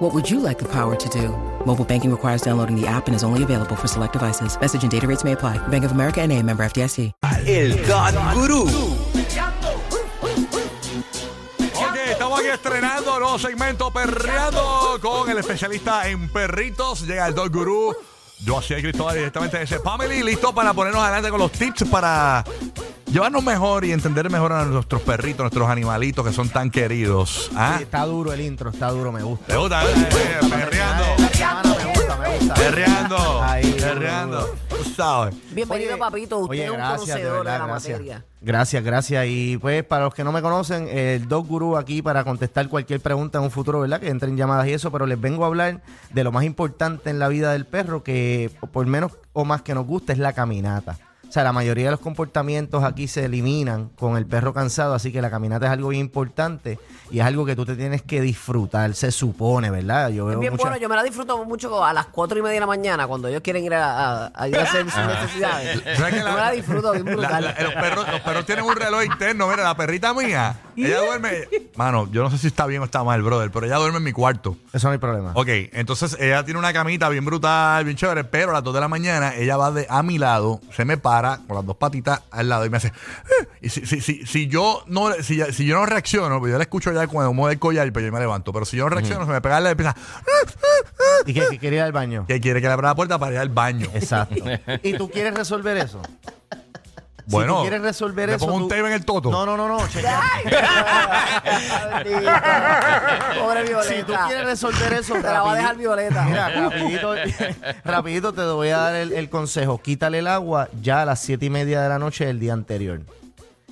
What would you like the power to do? Mobile banking requires downloading the app and is only available for select devices. Message and data rates may apply. Bank of America and a member FDIC. El God Gurú. Ok, estamos aquí estrenando nuevo segmento Perreando con el especialista en perritos. Llega el Dog Guru. Yo así Cristóbal directamente de ese family, listo para ponernos adelante con los tips para llevarnos mejor y entender mejor a nuestros perritos, nuestros animalitos que son tan queridos. ¿Ah? Sí, está duro el intro, está duro, me gusta. ¿Te gusta? Eh, eh, perreando. La semana me gusta, me gusta. Perreando. Ahí, Perreando. Sabes. Bienvenido, Oye, papito. Usted oye, es un gracias, de conocedor de, verdad, la gracias. materia. Gracias, gracias. Y pues para los que no me conocen, el Dog Guru aquí para contestar cualquier pregunta en un futuro, ¿verdad? Que entren llamadas y eso, pero les vengo a hablar de lo más importante en la vida del perro, que por menos o más que nos gusta es la caminata. O sea, la mayoría de los comportamientos aquí se eliminan con el perro cansado, así que la caminata es algo bien importante y es algo que tú te tienes que disfrutar, se supone, ¿verdad? Yo Es veo bien mucha- bueno, yo me la disfruto mucho a las cuatro y media de la mañana cuando ellos quieren ir a, a- a ir a hacer sus necesidades. ¿Sabes que Yo me la disfruto bien brutal. la- los, perros, los perros tienen un reloj interno. Mira, la perrita mía, ella duerme. Mano, yo no sé si está bien o está mal, brother, pero ella duerme en mi cuarto. Eso no hay problema. Ok, entonces ella tiene una camita bien brutal, bien chévere, pero a las 2 de la mañana ella va de, a mi lado, se me para con las dos patitas al lado y me hace. "Eh", Y si, si, si, si yo no si, si yo no reacciono, pues yo la escucho ya cuando mueve el collar, pero yo me levanto. Pero si yo no reacciono, se me pega la y empieza. ¿Y qué, qué quería ir al baño? Que quiere que le abra la puerta para ir al baño. Exacto. ¿Y tú quieres resolver eso? Bueno, si tú quieres resolver le eso. pongo un tú- tape en el toto. No, no, no, no. chequea. Pobre Violeta. si tú quieres resolver eso, Te la va a dejar Violeta. Mira, rapidito, rapidito te voy a dar el, el consejo. Quítale el agua ya a las siete y media de la noche del día anterior.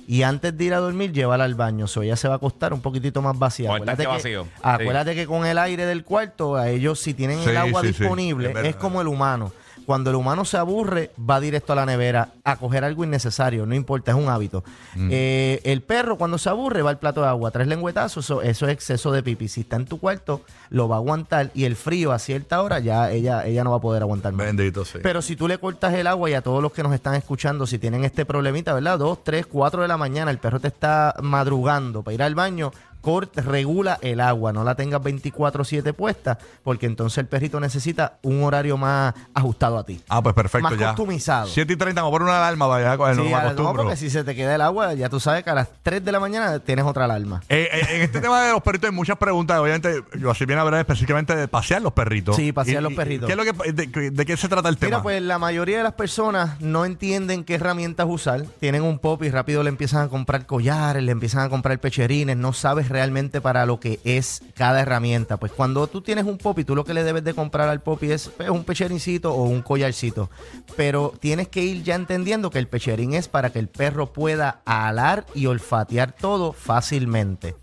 Y antes de ir a dormir, llévala al baño. So, ella se va a acostar un poquitito más vacía. Con el tanque Acuérdate que, vacío. acuérdate que con el aire del cuarto, a ellos, si tienen Sí, el agua sí, sí. disponible, Es verdad. es como el humano. Cuando el humano se aburre, va directo a la nevera a coger algo innecesario, no importa, es un hábito. Mm. Eh, el perro, cuando se aburre, va al plato de agua, tres lengüetazos, eso, eso es exceso de pipí. Si está en tu cuarto, lo va a aguantar y el frío a cierta hora ya ella, ella no va a poder aguantar más. Bendito sí. Pero si tú le cortas el agua y a todos los que nos están escuchando, si tienen este problemita, ¿verdad? Dos, tres, cuatro de la mañana, el perro te está madrugando para ir al baño, corta, regula el agua, no la tengas 24-7 puesta, porque entonces el perrito necesita un horario más ajustado a ti. Ah, pues perfecto Más ya. customizado. 7 y 30, vamos a poner una alarma para ya cogerlo, Sí, no no, porque si se te queda el agua, ya tú sabes que a las 3 de la mañana tienes otra alarma. Eh, eh, en este tema de los perritos hay muchas preguntas. Obviamente, yo así viene a hablar específicamente de pasear los perritos. Sí, pasear Y- los perritos. ¿qué es lo que, de, de qué se trata el tema? Mira, pues la mayoría de las personas no entienden qué herramientas usar. Tienen un pop y rápido le empiezan a comprar collares, le empiezan a comprar pecherines. No sabes realmente para lo que es cada herramienta. Pues cuando tú tienes un pop y tú lo que le debes de comprar al pop es pues, un pecherincito o un collarcito. Pero tienes que ir ya entendiendo que el pecherín es para que el perro pueda alar y olfatear todo fácilmente.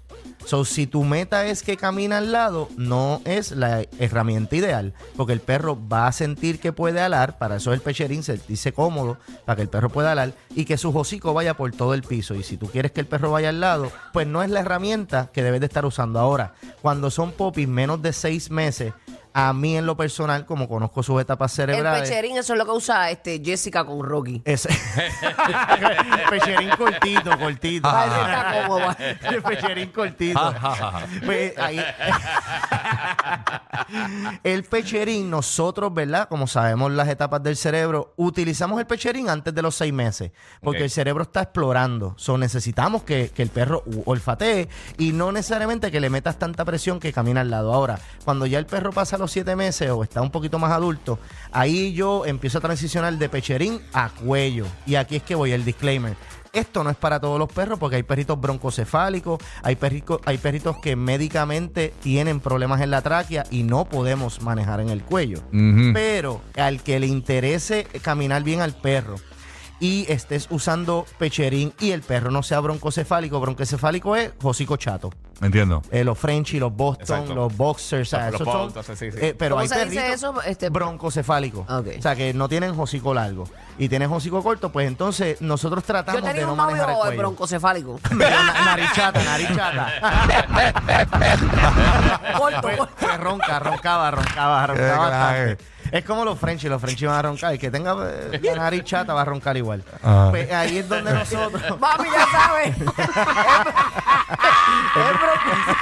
So, si tu meta es que camina al lado, no es la herramienta ideal, porque el perro va a sentir que puede alar, para eso el pecherín se dice cómodo, para que el perro pueda alar y que su hocico vaya por todo el piso. Y si tú quieres que el perro vaya al lado, pues no es la herramienta que debes de estar usando ahora. Cuando son popis menos de seis meses, a mí en lo personal, como conozco sus etapas El cerebrales... pecherín, eso es lo que usa este Jessica con Rocky. Ese- pecherín cortito, cortito. Para está cómodo. El pecherín cortito. Pues, ahí- el pecherín, nosotros, ¿verdad? Como sabemos las etapas del cerebro, utilizamos el pecherín antes de los seis meses, porque Ok. el cerebro está explorando. So, necesitamos que, que el perro u- olfatee y no necesariamente que le metas tanta presión que camina al lado. Ahora, cuando ya el perro pasa los siete meses o está un poquito más adulto, ahí yo empiezo a transicionar de pecherín a cuello. Y aquí es que voy el disclaimer. Esto no es para todos los perros porque hay perritos broncocefálicos, hay, perrico- hay perritos que médicamente tienen problemas en la tráquea y no podemos manejar en el cuello. Pero al que le interese caminar bien al perro y estés usando pecherín y el perro no sea broncocefálico, broncocefálico es hocico chato. Entiendo. Eh, los Frenchy, los Boston, Exacto. los Boxers, o sea, Los esos son- Bolton, sí, sí. eh, pero ¿Cómo hay se dice eso? Este- broncocefálicos. Ok. O sea, que no tienen hocico largo y tienen hocico corto, pues entonces nosotros tratamos Yo de tenía no un manejar el novio cuello. broncocefálico. Na- narichata, narichata. corto, Pues, corto. pues ronca, roncaba, roncaba, roncaba bastante. Es como los Frenchies, los Frenchies van a roncar. El que tenga eh, la nariz chata va a roncar igual. Ah. Pues ahí es donde nosotros. Mami, ya sabes.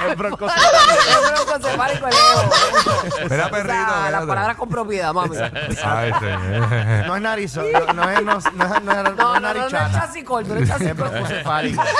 es bronco- es broncocefálico el ego. Mira, O perrito. sea, las palabras con propiedad, mami. Ay, sí. No es nariz, no, no es, no, es- no es- no es- no No, es no, no, nariz no no es chasis Es corto. broncocefálico.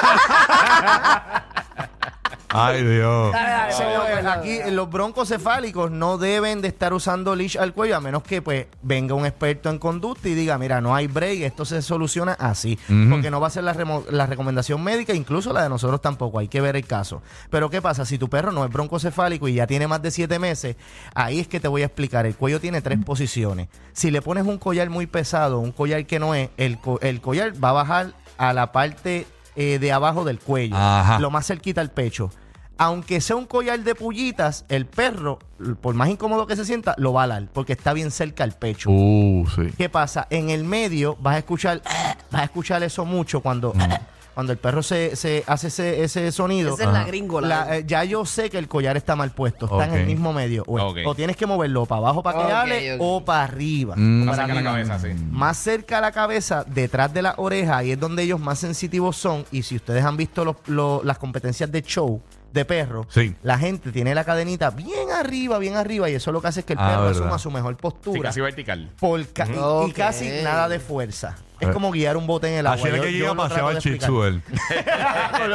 Ay, Dios. Dale, So, eh, aquí eh, los broncos cefálicos no deben de estar usando leash al cuello a menos que pues venga un experto en conducta y diga, mira, no hay break, esto se soluciona así. Porque no va a ser la, remo- la recomendación médica, incluso la de nosotros tampoco, hay que ver el caso. Pero ¿qué pasa? Si tu perro no es broncocefálico y ya tiene más de siete meses, ahí es que te voy a explicar. El cuello tiene tres posiciones. Si le pones un collar muy pesado, un collar que no es, el, co- el collar va a bajar a la parte eh, de abajo del cuello, Ajá. lo más cerquita al pecho. Aunque sea un collar de pullitas, el perro, por más incómodo que se sienta, lo va a alar, porque está bien cerca al pecho. Uh, sí. ¿Qué pasa? En el medio vas a escuchar, vas a escuchar eso mucho cuando, cuando el perro se, se hace ese, ese sonido. Esa es la gringola. La- eh, ya yo sé que el collar está mal puesto, está en Ok. el mismo medio. O, Ok. o tienes que moverlo para abajo para que Ok, ale ok. o para arriba. Mm. Más Para cerca de la arriba. cabeza, sí. Más cerca a la cabeza, detrás de la oreja, ahí es donde ellos más sensitivos son. Y si ustedes han visto los- los- las competencias de show de perro, Sí. la gente tiene la cadenita bien arriba, bien arriba, y eso lo que hace es que el Ah, perro verdad. asuma su mejor Sí, postura. casi vertical. por ca- y- y, Ok. casi nada de fuerza. Es Eh. como guiar un bote en el agua. Así Yo- que yo paseaba el. Tzu, él. con, el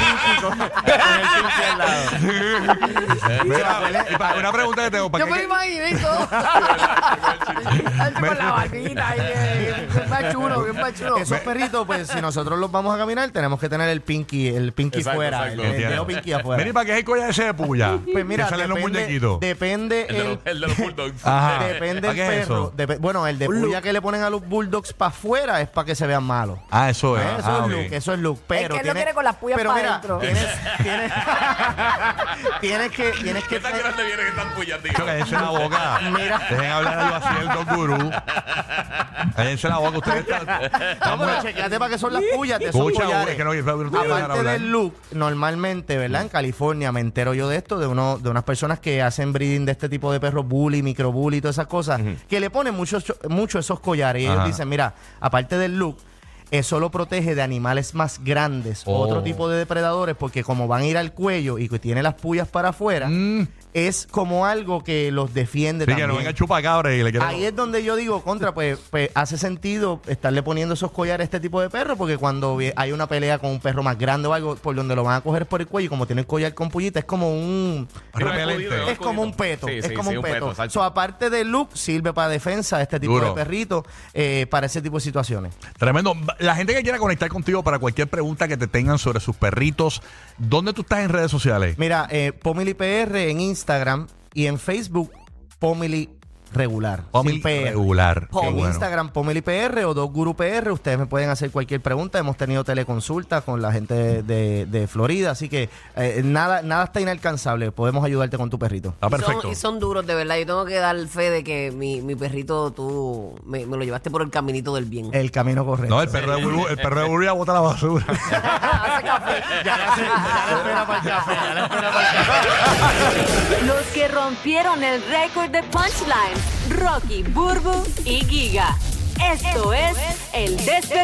pinky, con, con el pinky al lado. Mira, y una pregunta que tengo. ¿para Yo qué me imaginé todo. Con la barbita ahí, eh, bien machuno, bien machuno. Esos perritos, pues si nosotros los vamos a caminar, tenemos que tener el pinky, el pinky Exacto, fuera, exacto. el, dedo pinky afuera. Mira, ¿y para qué es el collar ese de puya? pues mira, que salen los depende, muñequitos. depende El de el, los, el de los bulldogs. Ajá. depende ¿Para el es perro. Depe- bueno, el de puya que le ponen a los bulldogs para afuera es para que se vean malos. Ah, eso es. Eso Ah, es ok. look, eso es look. Pero que él lo tiene- quiere con las puyas pero pa' mira, adentro. Tienes, tienes, tienes que, tienes que ¿Qué tan grande viene que están puyas, tío? Cho, Cállense la boca. Mira. Dejen hablar algo así el Don Gurú. Cállense la boca. Ustedes están. No, pero chequeate para qué son las puyas esos Escucha, collares. es que no, no te voy a dejar Aparte hablar. del look, normalmente, ¿verdad? En California me entero yo de esto, de uno, de unas personas que hacen breeding de este tipo de perros, bully, microbully y todas esas cosas, que le ponen mucho, mucho esos collares. Y ellos Ajá. dicen, mira, aparte del look, eso lo protege de animales más grandes, Oh. otro tipo de depredadores, porque como van a ir al cuello y que tiene las puyas para afuera, es como algo que los defiende. Sí, que también. no venga chupacabra y le. Ahí es donde yo digo, contra, pues, pues hace sentido estarle poniendo esos collares a este tipo de perro, porque cuando vi- hay una pelea con un perro más grande o algo, por donde lo van a coger por el cuello, y como tiene el collar con pullita, es como un... Repelente. Es como un peto, Sí, es sí, como sí, un peto. exacto. So, aparte del look, sirve para defensa este tipo Duro. de perrito, eh, para ese tipo de situaciones. Tremendo. La gente que quiera conectar contigo para cualquier pregunta que te tengan sobre sus perritos, ¿dónde tú estás en redes sociales? Mira, eh, Pomili PR en Instagram y en Facebook, Pomili regular. PR. regular. Qué En bueno. Instagram, Pomeli PR o Dos Guru PR, ustedes me pueden hacer cualquier pregunta. Hemos tenido teleconsultas con la gente de, de- de Florida, así que eh, nada, nada está inalcanzable. Podemos ayudarte con tu perrito. Está Y son- perfecto. Y son, duros, de verdad. Yo tengo que dar fe de que mi, mi perrito, tú me, me lo llevaste por el caminito del bien. El camino correcto. No, el perro de Burbu, el perro de Burbu ya bota la basura. Hace café. Los que rompieron el récord de punchline, Rocky, Burbu y Giga. Esto es el Desde